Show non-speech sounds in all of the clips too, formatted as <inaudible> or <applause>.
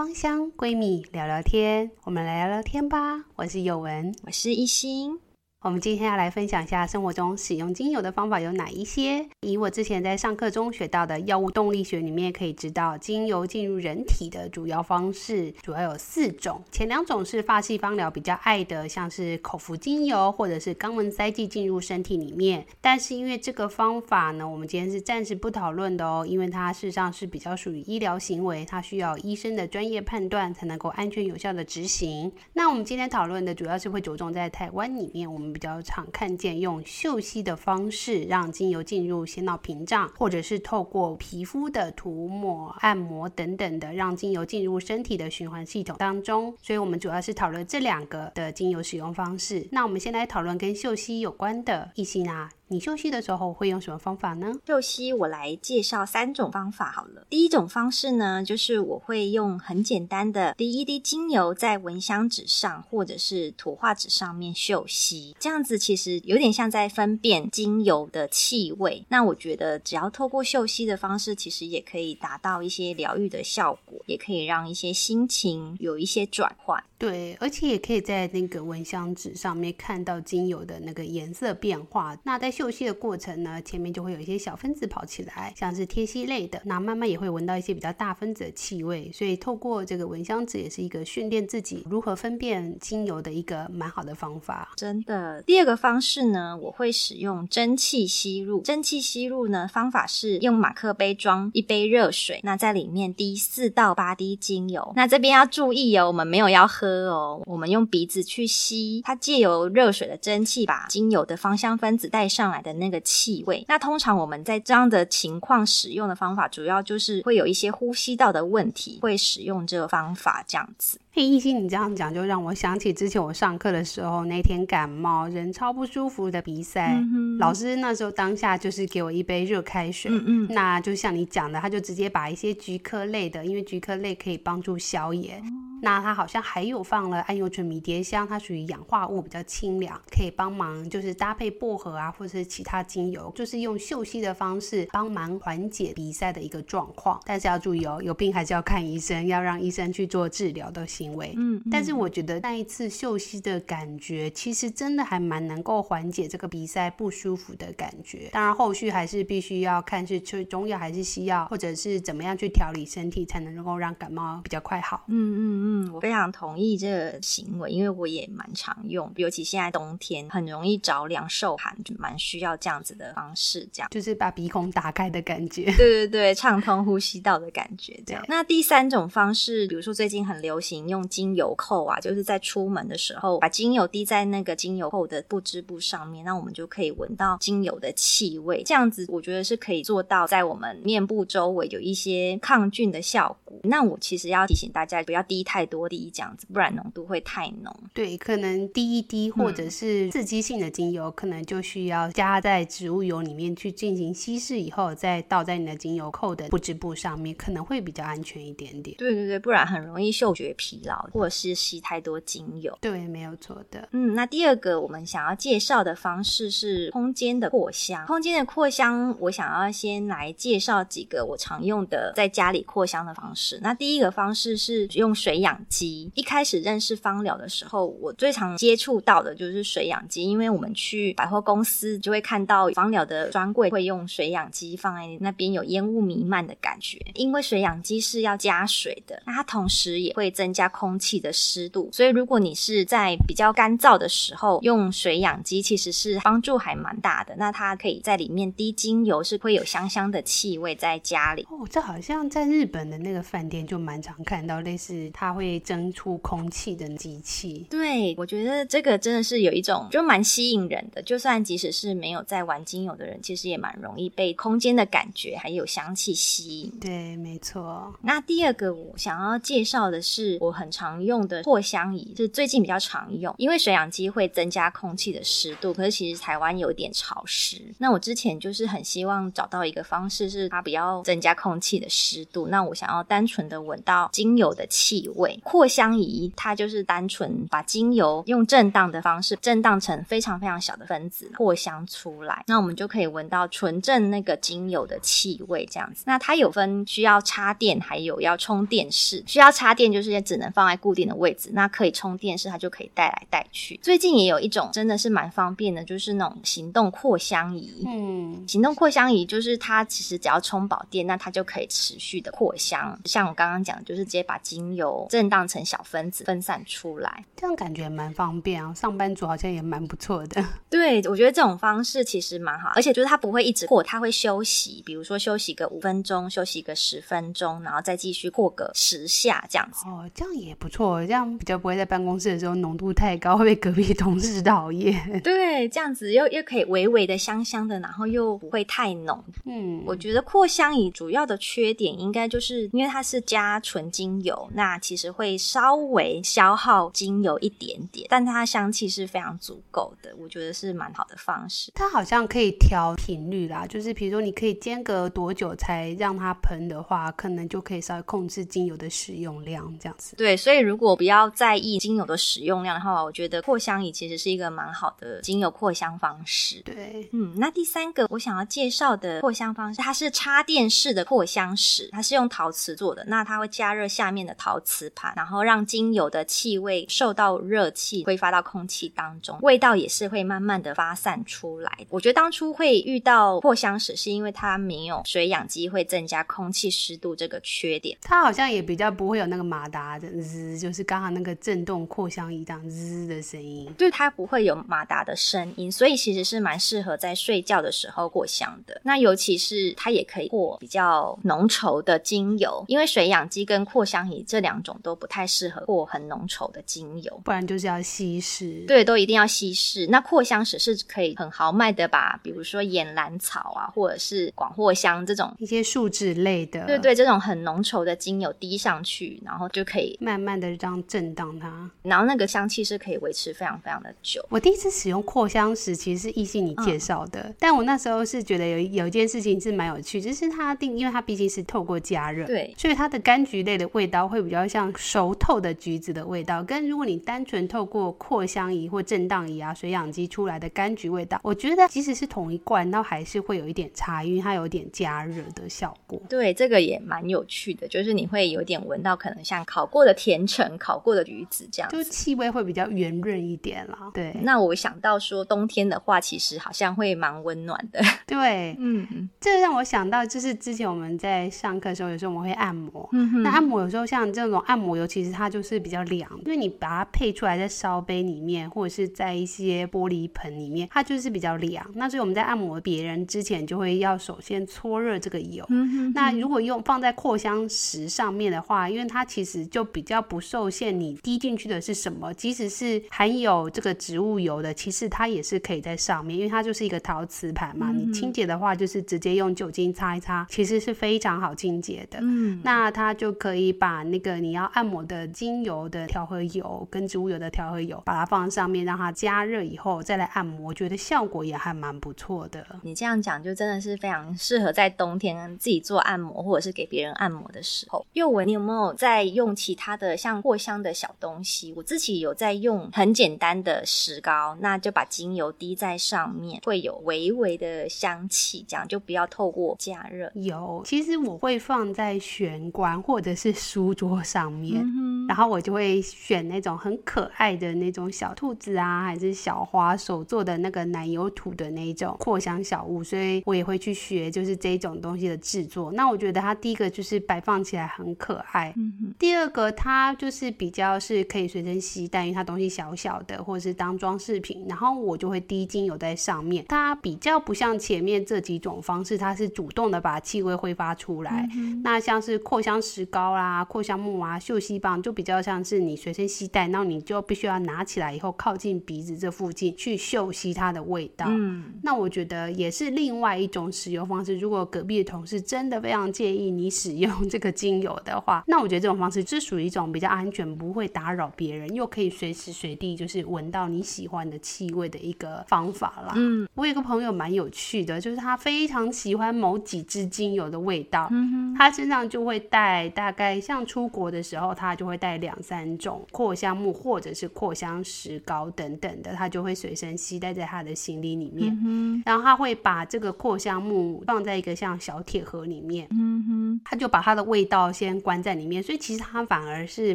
芳香闺蜜聊聊天，我们来聊聊天吧。我是有文，我是一心。我们今天要来分享一下生活中使用精油的方法有哪一些。以我之前在上课中学到的药物动力学里面可以知道，精油进入人体的主要方式主要有四种。前两种是发系芳疗比较爱的，像是口服精油或者是肛门塞剂进入身体里面。但是因为这个方法呢，我们今天是暂时不讨论的哦，因为它事实上是比较属于医疗行为，它需要医生的专业判断才能够安全有效的执行。那我们今天讨论的主要是会着重在台湾里面，我们。比较常看见用嗅吸的方式让精油进入血脑屏障，或者是透过皮肤的涂抹、按摩等等的，让精油进入身体的循环系统当中。所以，我们主要是讨论这两个的精油使用方式。那我们先来讨论跟嗅吸有关的一些呢。你嗅吸的时候会用什么方法呢？嗅吸我来介绍三种方法好了。第一种方式呢，就是我会用很简单的滴一滴精油在蚊香纸上或者是图画纸上面嗅吸，这样子其实有点像在分辨精油的气味。那我觉得只要透过嗅吸的方式，其实也可以达到一些疗愈的效果，也可以让一些心情有一些转换。对，而且也可以在那个蚊香纸上面看到精油的那个颜色变化。那在嗅吸的过程呢，前面就会有一些小分子跑起来，像是贴息类的，那慢慢也会闻到一些比较大分子的气味。所以透过这个闻香纸，也是一个训练自己如何分辨精油的一个蛮好的方法。真的。第二个方式呢，我会使用蒸汽吸入。蒸汽吸入呢，方法是用马克杯装一杯热水，那在里面滴四到八滴精油。那这边要注意哦，我们没有要喝。哦，我们用鼻子去吸，它借由热水的蒸汽把精油的芳香分子带上来的那个气味。那通常我们在这样的情况使用的方法，主要就是会有一些呼吸道的问题，会使用这个方法这样子。嘿，艺兴，你这样讲就让我想起之前我上课的时候，那天感冒，人超不舒服的鼻塞。嗯、老师那时候当下就是给我一杯热开水，嗯嗯，那就像你讲的，他就直接把一些菊科类的，因为菊科类可以帮助消炎。嗯那它好像还有放了桉油醇迷迭香，它属于氧化物，比较清凉，可以帮忙就是搭配薄荷啊，或者是其他精油，就是用嗅吸的方式帮忙缓解鼻塞的一个状况。但是要注意哦，有病还是要看医生，要让医生去做治疗的行为。嗯，嗯，但是我觉得那一次秀熙的感觉，其实真的还蛮能够缓解这个鼻塞不舒服的感觉。当然后续还是必须要看是吃中药还是西药，或者是怎么样去调理身体，才能够让感冒比较快好。嗯嗯嗯。嗯，我非常同意这个行为，因为我也蛮常用，尤其现在冬天很容易着凉受寒，就蛮需要这样子的方式，这样就是把鼻孔打开的感觉，对对对，畅通呼吸道的感觉，这样。那第三种方式，比如说最近很流行用精油扣啊，就是在出门的时候把精油滴在那个精油扣的布织布上面，那我们就可以闻到精油的气味，这样子我觉得是可以做到在我们面部周围有一些抗菌的效果。那我其实要提醒大家不要滴太。多滴这样子，不然浓度会太浓。对，可能滴一滴或者是刺激性的精油，嗯、可能就需要加在植物油里面去进行稀释以后，再倒在你的精油扣的布织布上面，可能会比较安全一点点。对对对，不然很容易嗅觉疲劳，或者是吸太多精油。对，没有错的。嗯，那第二个我们想要介绍的方式是空间的扩香。空间的扩香，我想要先来介绍几个我常用的在家里扩香的方式。那第一个方式是用水氧。氧机一开始认识芳疗的时候，我最常接触到的就是水氧机，因为我们去百货公司就会看到芳疗的专柜会用水氧机放在那边，有烟雾弥漫的感觉。因为水氧机是要加水的，那它同时也会增加空气的湿度，所以如果你是在比较干燥的时候用水养机，其实是帮助还蛮大的。那它可以在里面滴精油，是会有香香的气味在家里。哦，这好像在日本的那个饭店就蛮常看到，类似它会。会蒸出空气的机器，对，我觉得这个真的是有一种就蛮吸引人的。就算即使是没有在玩精油的人，其实也蛮容易被空间的感觉还有香气吸引。对，没错。那第二个我想要介绍的是我很常用的扩香仪，就是最近比较常用，因为水氧机会增加空气的湿度，可是其实台湾有点潮湿。那我之前就是很希望找到一个方式，是它不要增加空气的湿度，那我想要单纯的闻到精油的气味。味。扩香仪它就是单纯把精油用震荡的方式震荡成非常非常小的分子扩香出来，那我们就可以闻到纯正那个精油的气味这样子。那它有分需要插电，还有要充电式。需要插电就是也只能放在固定的位置，那可以充电式，它就可以带来带去。最近也有一种真的是蛮方便的，就是那种行动扩香仪。嗯，行动扩香仪就是它其实只要充饱电，那它就可以持续的扩香。像我刚刚讲，就是直接把精油震荡成小分子分散出来，这样感觉蛮方便啊。上班族好像也蛮不错的。<laughs> <laughs> 对，我觉得这种方式其实蛮好，而且就是它不会一直扩，它会休息，比如说休息个五分钟，休息个十分钟，然后再继续扩个十下这样子。哦，这样也不错，这样比较不会在办公室的时候浓度太高，会被隔壁同事讨厌。<laughs> 对，这样子又又可以微微的香香的，然后又不会太浓。嗯，我觉得扩香仪主要的缺点应该就是因为它是加纯精油，那其实会稍微消耗精油一点点，但它香气是非常足够的，我觉得是蛮好的方式。它好像可以调频率啦，就是比如说你可以间隔多久才让它喷的话，可能就可以稍微控制精油的使用量这样子。对，所以如果不要在意精油的使用量的话，我觉得扩香仪其实是一个蛮好的精油扩香方式。对，嗯，那第三个我想要介绍的扩香方式，它是插电式的扩香石，它是用陶瓷做的，那它会加热下面的陶瓷盘，然后让精油的气味受到热气挥发到空气当中，味道也是会慢慢的发散出来。我觉得当初会遇到扩香石，是因为它没有水氧机会增加空气湿度这个缺点，它好像也比较不会有那个马达的滋，就是刚刚那个震动扩香仪这样滋的声音，对，它不会有马达的声音，所以其实是蛮适合在睡觉的时候扩香的。那尤其是它也可以扩比较浓稠的精油，因为水氧机跟扩香仪这两种都不太适合扩很浓稠的精油，不然就是要稀释。对，都一定要稀释。那扩香石是可以很豪迈的把，比如说岩兰草啊，或者是广藿香这种一些树脂类的，对对，这种很浓稠的精油滴上去，然后就可以慢慢的这样震荡它，然后那个香气是可以维持非常非常的久。我第一次使用扩香石其实是异性你介绍的，嗯，但我那时候是觉得有有一件事情是蛮有趣，就是它定，因为它毕竟是透过加热，对，所以它的柑橘类的味道会比较像熟透的橘子的味道，跟如果你单纯透过扩香仪或震荡仪啊、水氧机出来的柑橘味道，我觉得即使是同一罐，那还是会有一点差异，因为它有点加热的效果。对，这个也蛮有趣的，就是你会有点闻到可能像烤过的甜橙、烤过的橘子这样，就气味会比较圆润一点啦。对，那我想到说冬天的话，其实好像会蛮温暖的。<laughs> 对，嗯嗯，这让我想到就是之前我们在上课的时候，有时候我们会按摩，嗯哼，那按摩有时候像这种按摩油，其实它就是比较凉，因为你把它配出来在烧杯里面，或者是在一些玻璃盆里面，它就是比较凉。那所以我们在按摩别人之前，就会要首先搓热这个油。嗯哼，那如果用放在扩香石上面的话，因为它其实就比较不受限，你滴进去的是什么，即使是含有这个植物油的，其实它也是可以在上面，因为它就是一个陶瓷盘嘛。你清洁的话，就是直接用酒精擦一擦，其实是非常好清洁的。嗯，那它就可以把那个你要按摩的精油的调和油跟植物油的调和油，把它放在上面，让它加热以后再来按摩，我觉得效果也还蛮不错的。你这样讲就真的是非常适合在冬天自己做按摩，或者是给别人按摩的时候。宥玮，你有没有在用其他的像扩香的小东西？我自己有在用很简单的石膏，那就把精油滴在上面，会有微微的香气，这样就不要透过加热。有，其实我会放在玄关或者是书桌上面，嗯、然后我就会选那种很可爱的那种小兔子啊，还是小花手做的那个奶油土的那种扩香小物，所以我也会去学，就是这种东西的制作。那我觉得它第一个就是摆放起来很可爱，嗯、第二个它就是比较是可以随身携带，因为它东西小小的，或者是当装饰品。然后我就会滴精油在上面，它比较不像前面这几种方式，它是主动的把气味挥发出来。嗯、那像是扩香石膏啦、扩香木啊、嗅吸棒，就比较像是你随身携带，然后你就必须要拿起来以后靠近鼻子这附近去嗅吸它的味道。嗯，那我觉得也是另外一种使用方式。如果隔壁的同事真的非常介意你使用这个精油的话，那我觉得这种方式是属于一种比较安全，不会打扰别人，又可以随时随地就是闻到你喜欢的气味的一个方法啦。嗯，我有个朋友蛮有趣的，就是他非常喜欢某几支精油的味道，嗯哼，他身上就会带大概像出国的时候，他就会带。带两三种扩香木或者是扩香石膏等等的，他就会随身携带在他的行李里面。嗯、然后他会把这个扩香木放在一个像小铁盒里面。嗯哼，他就把它的味道先关在里面，所以其实他反而而是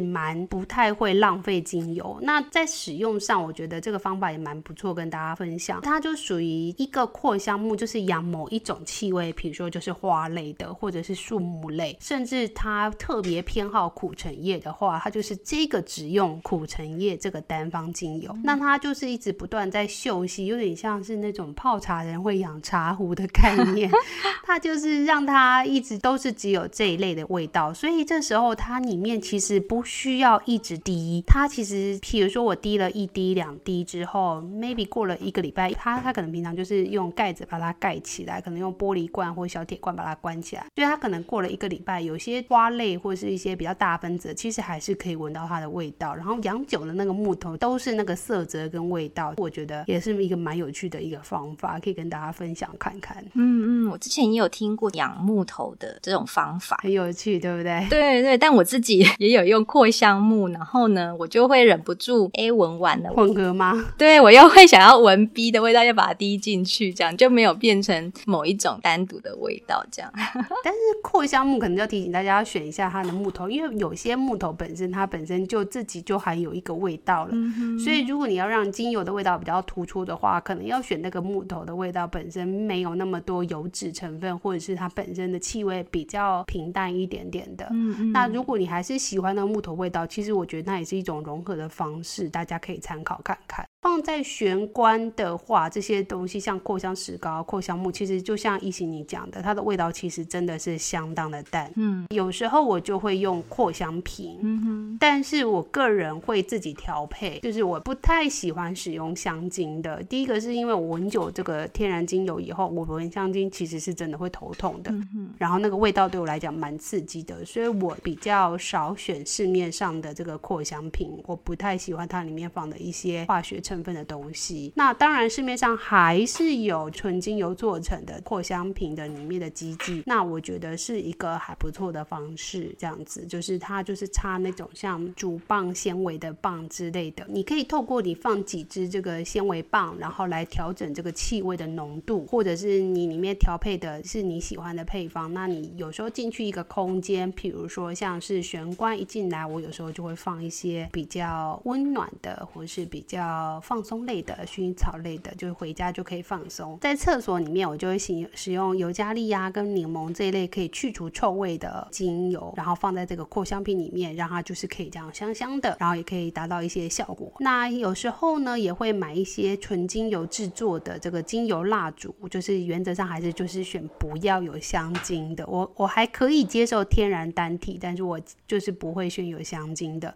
蛮不太会浪费精油。那在使用上，我觉得这个方法也蛮不错，跟大家分享。它就属于一个扩香木，就是养某一种气味，比如说就是花类的，或者是树木类，甚至它特别偏好苦橙叶的话，它就是这个只用苦橙叶这个单方精油。那它就是一直不断在嗅吸，有点像是那种泡茶人会养茶壶的概念。<laughs> 它就是让它一直都是只有这一类的味道，所以这时候它里面其实不需要一直滴。它其实，譬如说我滴了一滴两滴之后，maybe 过了一个礼拜，它它可能平常就是用盖子把它盖起来，可能用玻璃罐或小铁罐把它关起来，所以它可能过了一个礼拜，有些花类或是一些比较大分子，其实还是可以闻到它的味道。然后养久了那个木头都是那个色泽跟味道，我觉得也是一个蛮有趣的一个方法，可以跟大家分享看看。嗯嗯，我之前也有听过养木头的这种方法，很有趣，对不对？对对，但我自己 <laughs> 也有用扩香木，然后呢，我就会忍不住 A 闻完了混合吗？对，我又会想要闻 B 的味道，又把它滴进去，这样就没有变成某一种单独的味道，这样。<laughs> 但是扩香木可能要提醒大家要选一下它的木头，因为有些木头本身它本身就自己就含有一个味道了，嗯、所以如果你要让精油的味道比较突出的话，可能要选那个木头的味道本身没有那么多油脂成分，或者是它本身的气味比较平淡一点点的。嗯嗯。那如果你还是喜欢那木头味道，其实我觉得那也是一种融合的方式，大家可以参考看看。放在玄关的话，这些东西像扩香石膏、扩香木，其实就像一行你讲的，它的味道其实真的是相当的淡。嗯，有时候我就会用扩香瓶，嗯哼，但是我个人会自己调配，就是我不太喜欢使用香精的。第一个是因为我闻久这个天然精油以后，我闻香精其实是真的会头痛的，嗯哼，然后那个味道对我来讲蛮刺激的，所以我比较少选市面上的这个扩香瓶，我不太喜欢它里面放的一些化学成分。成分的东西，那当然市面上还是有纯精油做成的扩香瓶的里面的基剂，那我觉得是一个还不错的方式。这样子就是它就是插那种像竹棒纤维的棒之类的，你可以透过你放几支这个纤维棒，然后来调整这个气味的浓度，或者是你里面调配的是你喜欢的配方。那你有时候进去一个空间，譬如说像是玄关一进来，我有时候就会放一些比较温暖的，或是比较。放松类的薰衣草类的，就是回家就可以放松。在厕所里面，我就会使使用尤加利呀跟柠檬这一类可以去除臭味的精油，然后放在这个扩香瓶里面，让它就是可以这样香香的，然后也可以达到一些效果。那有时候呢，也会买一些纯精油制作的这个精油蜡烛，就是原则上还是就是选不要有香精的。我我还可以接受天然单体，但是我就是不会选有香精的。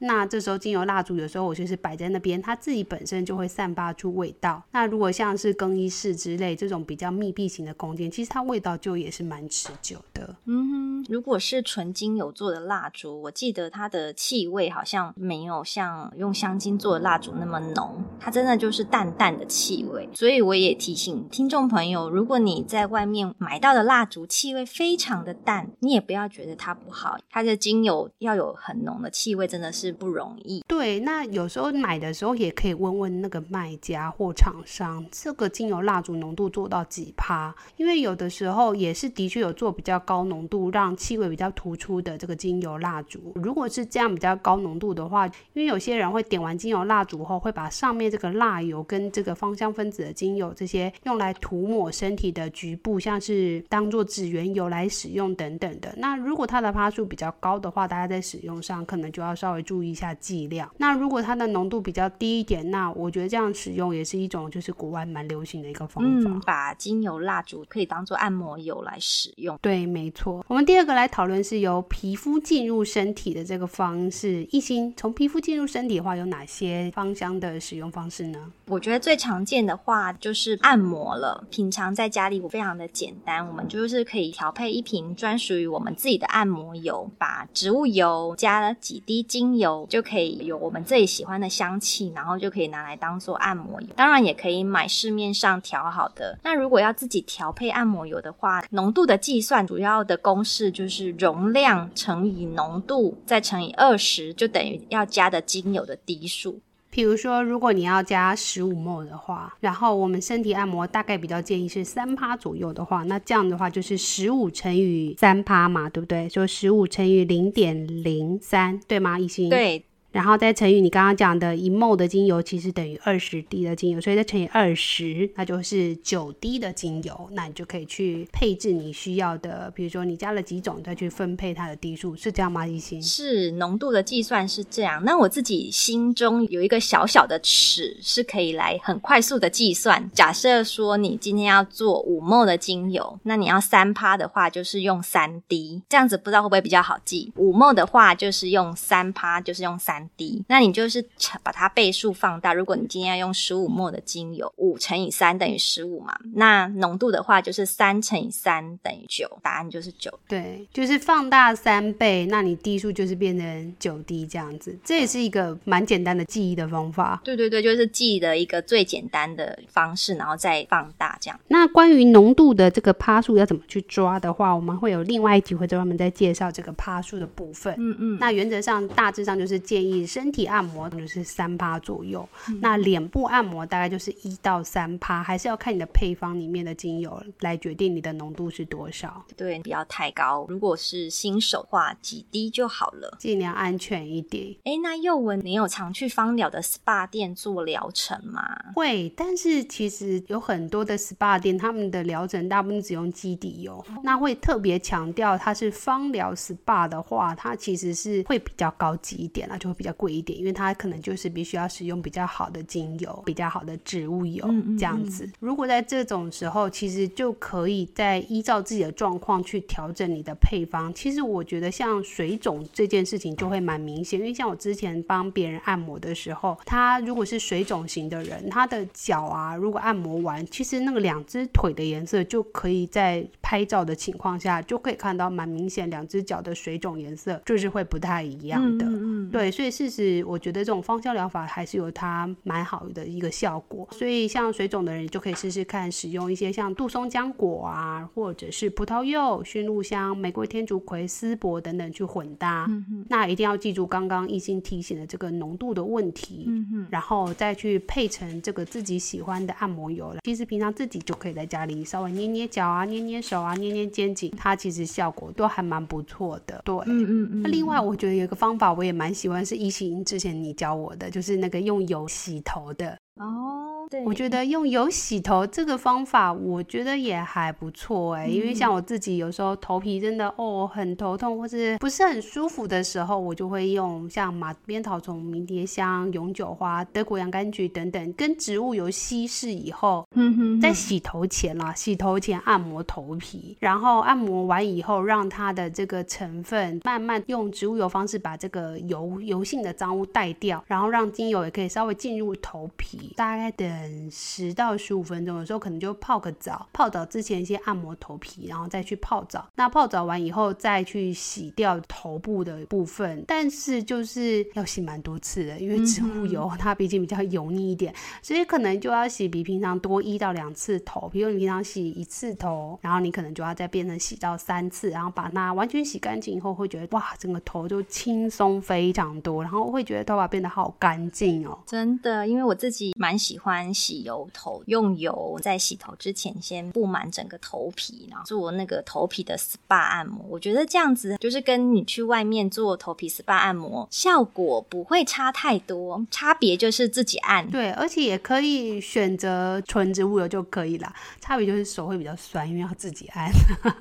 那这时候精油蜡烛有时候我就是摆在那边，它自己。本身就会散发出味道。那如果像是更衣室之类这种比较密闭型的空间，其实它味道就也是蛮持久的。嗯哼，如果是纯精油做的蜡烛，我记得它的气味好像没有像用香精做的蜡烛那么浓，它真的就是淡淡的气味。所以我也提醒听众朋友，如果你在外面买到的蜡烛气味非常的淡，你也不要觉得它不好。它的精油要有很浓的气味，真的是不容易。对，那有时候买的时候也可以。问问那个卖家或厂商，这个精油蜡烛浓度做到几趴？因为有的时候也是的确有做比较高浓度，让气味比较突出的这个精油蜡烛。如果是这样比较高浓度的话，因为有些人会点完精油蜡烛后，会把上面这个蜡油跟这个芳香分子的精油这些用来涂抹身体的局部，像是当做指缘油来使用等等的。那如果它的趴数比较高的话，大家在使用上可能就要稍微注意一下剂量。那如果它的浓度比较低一点，那我觉得这样使用也是一种，就是国外蛮流行的一个方法。嗯，把精油蜡烛可以当做按摩油来使用。对，没错。我们第二个来讨论是由皮肤进入身体的这个方式。一心从皮肤进入身体的话，有哪些芳香的使用方式呢？我觉得最常见的话就是按摩了。平常在家里我非常的简单，我们就是可以调配一瓶专属于我们自己的按摩油，把植物油加了几滴精油，就可以有我们自己喜欢的香气，然后就可以拿来当做按摩油。当然也可以买市面上调好的。那如果要自己调配按摩油的话，浓度的计算主要的公式就是容量乘以浓度再乘以二十，就等于要加的精油的滴数。比如说，如果你要加十五 ml 的话，然后我们身体按摩大概比较建议是三趴左右的话，那这样的话就是十五乘以三趴嘛，对不对？就十五乘以零点零三，对吗？一心？对。然后再乘以你刚刚讲的一 m 的精油，其实等于二十滴的精油，所以再乘以二十，那就是九滴的精油。那你就可以去配置你需要的，比如说你加了几种，再去分配它的滴数，是这样吗？一心？是浓度的计算是这样。那我自己心中有一个小小的尺，是可以来很快速的计算。假设说你今天要做五 m 的精油，那你要三趴的话，就是用三滴，这样子不知道会不会比较好记？五 m 的话，就是用三趴，就是用三。滴，那你就是把它倍数放大。如果你今天要用十五 ml 的精油，五乘以三等于十五嘛。那浓度的话就是三乘以三等于九，答案就是九。对，就是放大三倍，那你滴数就是变成九滴这样子。这也是一个蛮简单的记忆的方法。对对对，就是记忆的一个最简单的方式，然后再放大这样。那关于浓度的这个趴数要怎么去抓的话，我们会有另外一集会专门再介绍这个趴数的部分。嗯嗯。那原则上大致上就是建议。身体按摩就是三趴左右，嗯、那脸部按摩大概就是一到三趴，还是要看你的配方里面的精油来决定你的浓度是多少。对，不要太高。如果是新手的话，几滴就好了，尽量安全一点。哎，那幼文，你有常去芳疗的 SPA 店做疗程吗？会，但是其实有很多的 SPA 店，他们的疗程大部分只用基底油，哦、那会特别强调它是芳疗 SPA 的话，它其实是会比较高级一点啦，就会比较贵一点，因为它可能就是必须要使用比较好的精油、比较好的植物油这样子。如果在这种时候，其实就可以再依照自己的状况去调整你的配方。其实我觉得像水肿这件事情就会蛮明显，因为像我之前帮别人按摩的时候，他如果是水肿型的人，他的脚啊，如果按摩完，其实那个两只腿的颜色就可以在拍照的情况下就可以看到蛮明显，两只脚的水肿颜色就是会不太一样的。嗯嗯嗯。对，所以。事实，我觉得这种芳香疗法还是有它蛮好的一个效果，所以像水肿的人就可以试试看，使用一些像杜松浆果啊，或者是葡萄柚、驯鹿香、玫瑰天竺葵、丝柏等等去混搭。嗯、哼那一定要记住刚刚一心提醒的这个浓度的问题，嗯、哼然后再去配成这个自己喜欢的按摩油。其实平常自己就可以在家里稍微捏捏脚啊、捏捏手啊、捏捏肩颈，它其实效果都还蛮不错的。对，嗯嗯嗯。那另外我觉得有一个方法我也蛮喜欢是。一心之前你教我的，就是那个用油洗头的哦。对我觉得用油洗头这个方法，我觉得也还不错哎、欸。嗯、因为像我自己有时候头皮真的哦很头痛，或是不是很舒服的时候，我就会用像马鞭草虫、迷迭香、永久花、德国洋甘菊等等，跟植物油稀释以后，嗯哼，在洗头前啦，洗头前按摩头皮，然后按摩完以后，让它的这个成分慢慢用植物油方式把这个油油性的脏污带掉，然后让精油也可以稍微进入头皮，大概的。等十到十五分钟，有时候可能就泡个澡。泡澡之前先按摩头皮，然后再去泡澡。那泡澡完以后再去洗掉头部的部分，但是就是要洗蛮多次的，因为植物油它毕竟比较油腻一点，所以可能就要洗比平常多一到两次头。比如你平常洗一次头，然后你可能就要再变成洗到三次，然后把它完全洗干净以后，会觉得哇，整个头就轻松非常多，然后会觉得头发变得好干净哦。真的，因为我自己蛮喜欢。洗油头，用油在洗头之前先布满整个头皮，然后做那个头皮的 SPA 按摩。我觉得这样子就是跟你去外面做头皮 SPA 按摩效果不会差太多，差别就是自己按。对，而且也可以选择纯植物油就可以了，差别就是手会比较酸，因为要自己按。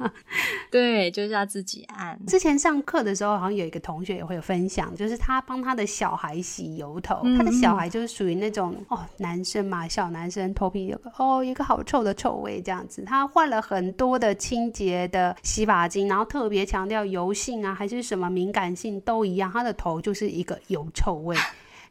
<laughs> 对，就是要自己按。之前上课的时候，好像有一个同学也会有分享，就是他帮他的小孩洗油头，嗯、他的小孩就是属于那种哦，男生马。小男生头皮有个哦，一个好臭的臭味，这样子，他换了很多的清洁的洗发精，然后特别强调油性啊，还是什么敏感性都一样，他的头就是一个油臭味。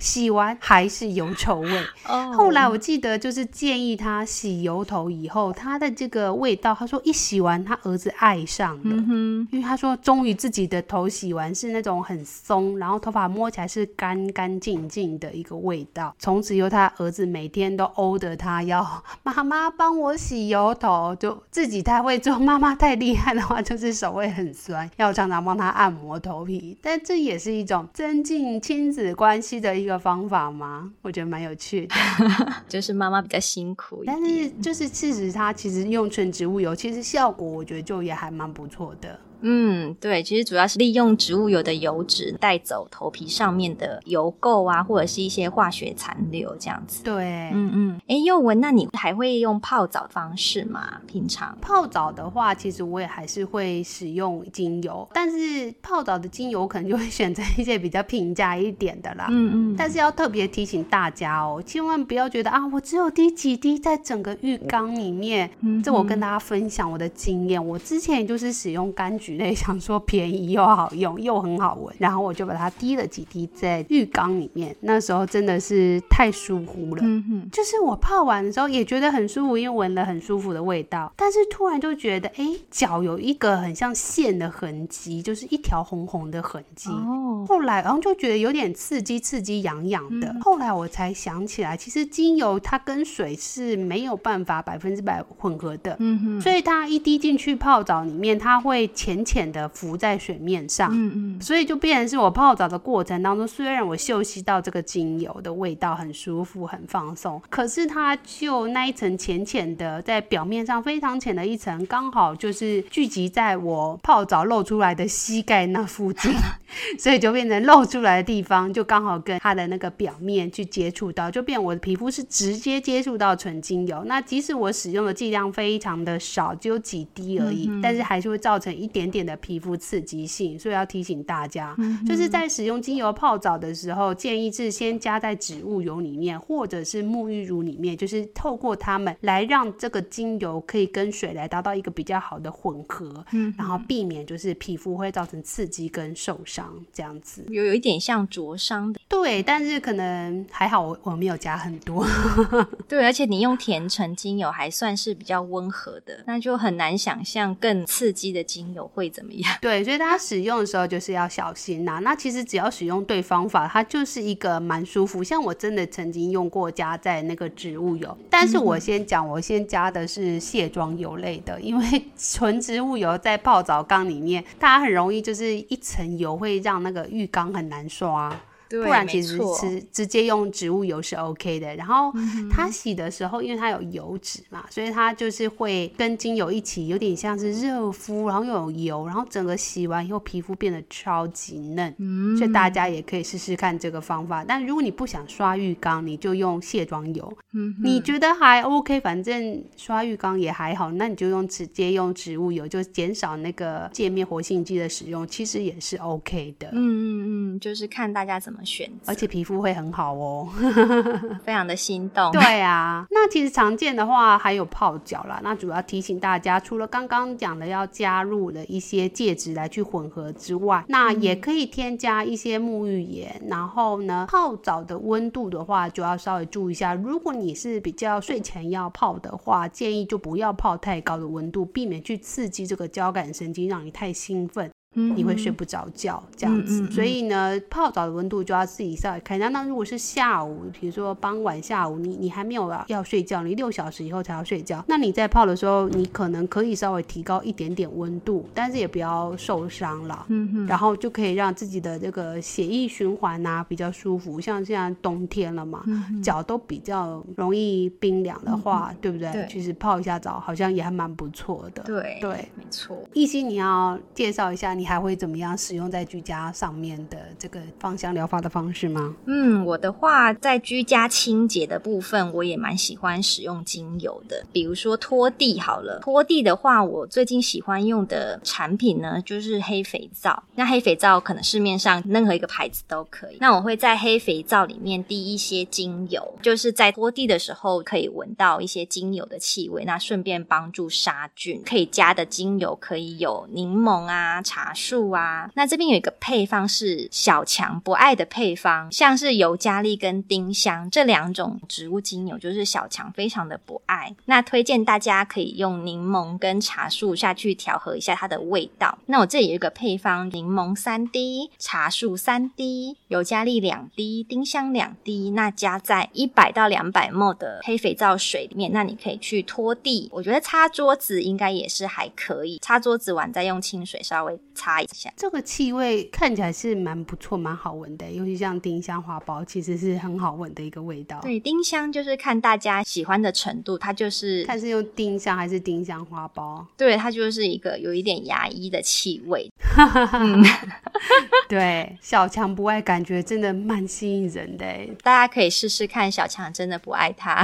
洗完还是有臭味。Oh. 后来我记得就是建议他洗油头以后，他的这个味道，他说一洗完他儿子爱上了，mm hmm. 因为他说终于自己的头洗完是那种很松，然后头发摸起来是干干净净的一个味道。从此以后，他儿子每天都 order 他要妈妈帮我洗油头，就自己太会做，妈妈太厉害的话就是手会很酸，要常常帮他按摩头皮。但这也是一种增进亲子关系的一个方法吗？我觉得蛮有趣的，<laughs> 就是妈妈比较辛苦，但是就是事实，它其实用纯植物油，其实效果我觉得就也还蛮不错的。嗯，对，其实主要是利用植物油的油脂带走头皮上面的油垢啊，或者是一些化学残留这样子。对，嗯嗯。哎，宥雯，那你还会用泡澡方式吗？平常泡澡的话，其实我也还是会使用精油，但是泡澡的精油可能就会选择一些比较平价一点的啦。嗯嗯。但是要特别提醒大家哦，千万不要觉得啊，我只有滴几滴在整个浴缸里面。嗯。这我跟大家分享我的经验，我之前也就是使用柑橘。<laughs> 想说便宜又好用又很好闻，然后我就把它滴了几滴在浴缸里面。那时候真的是太疏忽了，嗯哼，就是我泡完的时候也觉得很舒服，因为闻了很舒服的味道。但是突然就觉得，哎，脚有一个很像线的痕迹，就是一条红红的痕迹。哦，后来然后就觉得有点刺激，刺激痒痒的。嗯、后来我才想起来，其实精油它跟水是没有办法百分之百混合的，嗯哼，所以它一滴进去泡澡里面，它会浅浅的浮在水面上，嗯嗯，所以就变成是我泡澡的过程当中，虽然我嗅吸到这个精油的味道很舒服、很放松，可是它就那一层浅浅的在表面上非常浅的一层，刚好就是聚集在我泡澡露出来的膝盖那附近，<laughs> 所以就变成露出来的地方就刚好跟它的那个表面去接触到，就变我的皮肤是直接接触到纯精油。那即使我使用的剂量非常的少，只有几滴而已，嗯嗯，但是还是会造成一点点的皮肤刺激性，所以要提醒大家，嗯、就是在使用精油泡澡的时候，建议是先加在植物油里面，或者是沐浴乳里面，就是透过它们来让这个精油可以跟水来达到一个比较好的混合，嗯、然后避免就是皮肤会造成刺激跟受伤这样子。有有一点像灼伤的，对，但是可能还好我我没有加很多，<laughs> 对，而且你用甜橙精油还算是比较温和的，那就很难想象更刺激的精油会怎么样。<laughs> 对，所以大家使用的时候就是要小心呐、啊。那其实只要使用对方法，它就是一个蛮舒服。像我真的曾经用过加在那个植物油，但是我先讲，我先加的是卸妆油类的，因为 <laughs> 纯植物油在泡澡缸里面，它很容易就是一层油会让那个浴缸很难刷。不然其实直直接用植物油是 OK 的。然后它洗的时候，因为它有油脂嘛，所以它就是会跟精油一起，有点像是热敷，然后又有油，然后整个洗完以后皮肤变得超级嫩。嗯，所以大家也可以试试看这个方法。但如果你不想刷浴缸，你就用卸妆油。嗯，你觉得还 OK，反正刷浴缸也还好，那你就用直接用植物油，就减少那个界面活性剂的使用，其实也是 OK 的。嗯嗯嗯，就是看大家怎么。选择，而且皮肤会很好哦，<laughs> 非常的心动。<laughs> 对啊，那其实常见的话还有泡脚啦。那主要提醒大家，除了刚刚讲的要加入了一些介质来去混合之外，那也可以添加一些沐浴盐。嗯、然后呢，泡澡的温度的话，就要稍微注意一下。如果你是比较睡前要泡的话，建议就不要泡太高的温度，避免去刺激这个交感神经，让你太兴奋。你会睡不着觉这样子，嗯嗯嗯、所以呢，泡澡的温度就要自己稍微看。那那如果是下午，比如说傍晚下午，你你还没有要要睡觉，你六小时以后才要睡觉，那你在泡的时候，你可能可以稍微提高一点点温度，但是也不要受伤了。嗯哼，然后就可以让自己的这个血液循环啊比较舒服。像现在冬天了嘛，脚都比较容易冰凉的话，对不对？对，其实泡一下澡好像也还蛮不错的。对对，对没错。一心，你要介绍一下。你还会怎么样使用在居家上面的这个芳香疗法的方式吗？嗯，我的话在居家清洁的部分，我也蛮喜欢使用精油的。比如说拖地好了，拖地的话，我最近喜欢用的产品呢，就是黑肥皂。那黑肥皂可能市面上任何一个牌子都可以。那我会在黑肥皂里面滴一些精油，就是在拖地的时候可以闻到一些精油的气味，那顺便帮助杀菌。可以加的精油可以有柠檬啊、茶。树啊。那这边有一个配方是小强不爱的配方，像是尤加利跟丁香这两种植物精油，就是小强非常的不爱。那推荐大家可以用柠檬跟茶树下去调和一下它的味道。那我这里有一个配方：柠檬三滴，茶树三滴，尤加利两滴，丁香两滴。那加在一百到两百 ml 的黑肥皂水里面，那你可以去拖地。我觉得擦桌子应该也是还可以，擦桌子完再用清水稍微擦一下。这个气味看起来是蛮不错、蛮好闻的，尤其像丁香花苞，其实是很好闻的一个味道。对，丁香就是看大家喜欢的程度，它就是看是用丁香还是丁香花苞。对，它就是一个有一点牙医的气味。<laughs> 对，小强不爱，感觉真的蛮吸引人的。大家可以试试看，小强真的不爱它。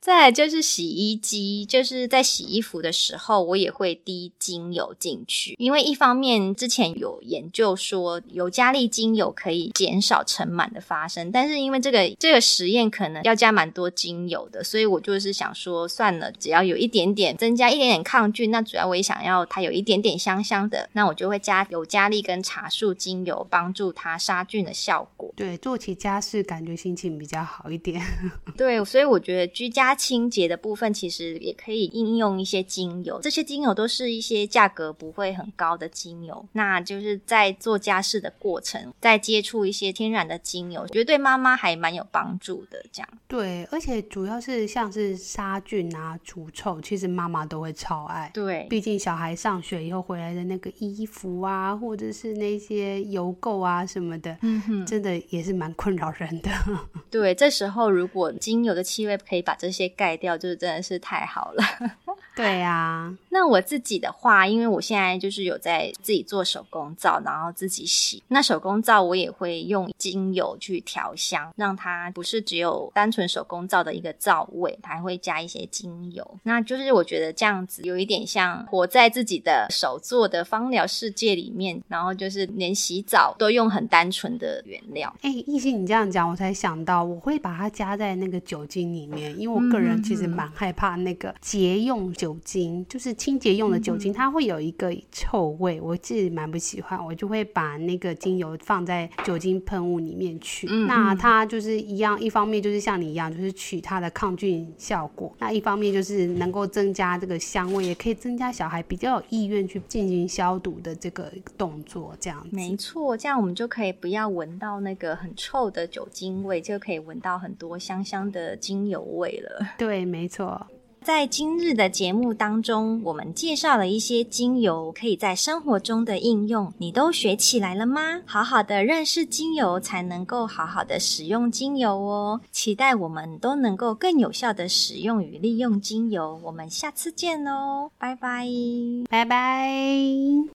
再来就是洗衣机，就是在洗衣服的时候，我也会滴精油进去，因为一方面之前有研究说尤加利精油可以减少尘螨的发生，但是因为这个这个实验可能要加蛮多精油的，所以我就是想说算了，只要有一点点增加一点点抗菌，那主要我也想要它有一点点香香的，那我就会加尤加利跟茶树精油，帮助它杀菌的效果。对，做起家事感觉心情比较好一点。<laughs> 对，所以我觉得居家清洁的部分其实也可以应用一些精油，这些精油都是一些价格不会很高的精油。那就是在做家事的过程，在接触一些天然的精油，觉得对妈妈还蛮有帮助的。这样对，而且主要是像是杀菌啊、除臭，其实妈妈都会超爱。对，毕竟小孩上学以后回来的那个衣服啊，或者是那些油垢啊什么的，嗯哼，真的也是蛮困扰人的。<laughs> 对，这时候如果精油的气味可以把这些盖掉，就是真的是太好了。<laughs> 对呀、啊，那我自己的话，因为我现在就是有在自己做手工皂，然后自己洗。那手工皂我也会用精油去调香，让它不是只有单纯手工皂的一个皂味，它还会加一些精油。那就是我觉得这样子有一点像活在自己的手做的芳疗世界里面，然后就是连洗澡都用很单纯的原料。哎，艺兴，你这样讲，我才想到我会把它加在那个酒精里面，因为我个人其实蛮害怕那个洁用酒。酒精就是清洁用的酒精，它会有一个臭味，我自己蛮不喜欢，我就会把那个精油放在酒精喷雾里面去。嗯、那它就是一样，一方面就是像你一样，就是取它的抗菌效果；那一方面就是能够增加这个香味，也可以增加小孩比较有意愿去进行消毒的这个动作。这样子没错，这样我们就可以不要闻到那个很臭的酒精味，就可以闻到很多香香的精油味了。<laughs> 对，没错。在今日的节目当中，我们介绍了一些精油可以在生活中的应用，你都学起来了吗？好好的认识精油，才能够好好的使用精油哦。期待我们都能够更有效的使用与利用精油。我们下次见喽，拜拜，拜拜。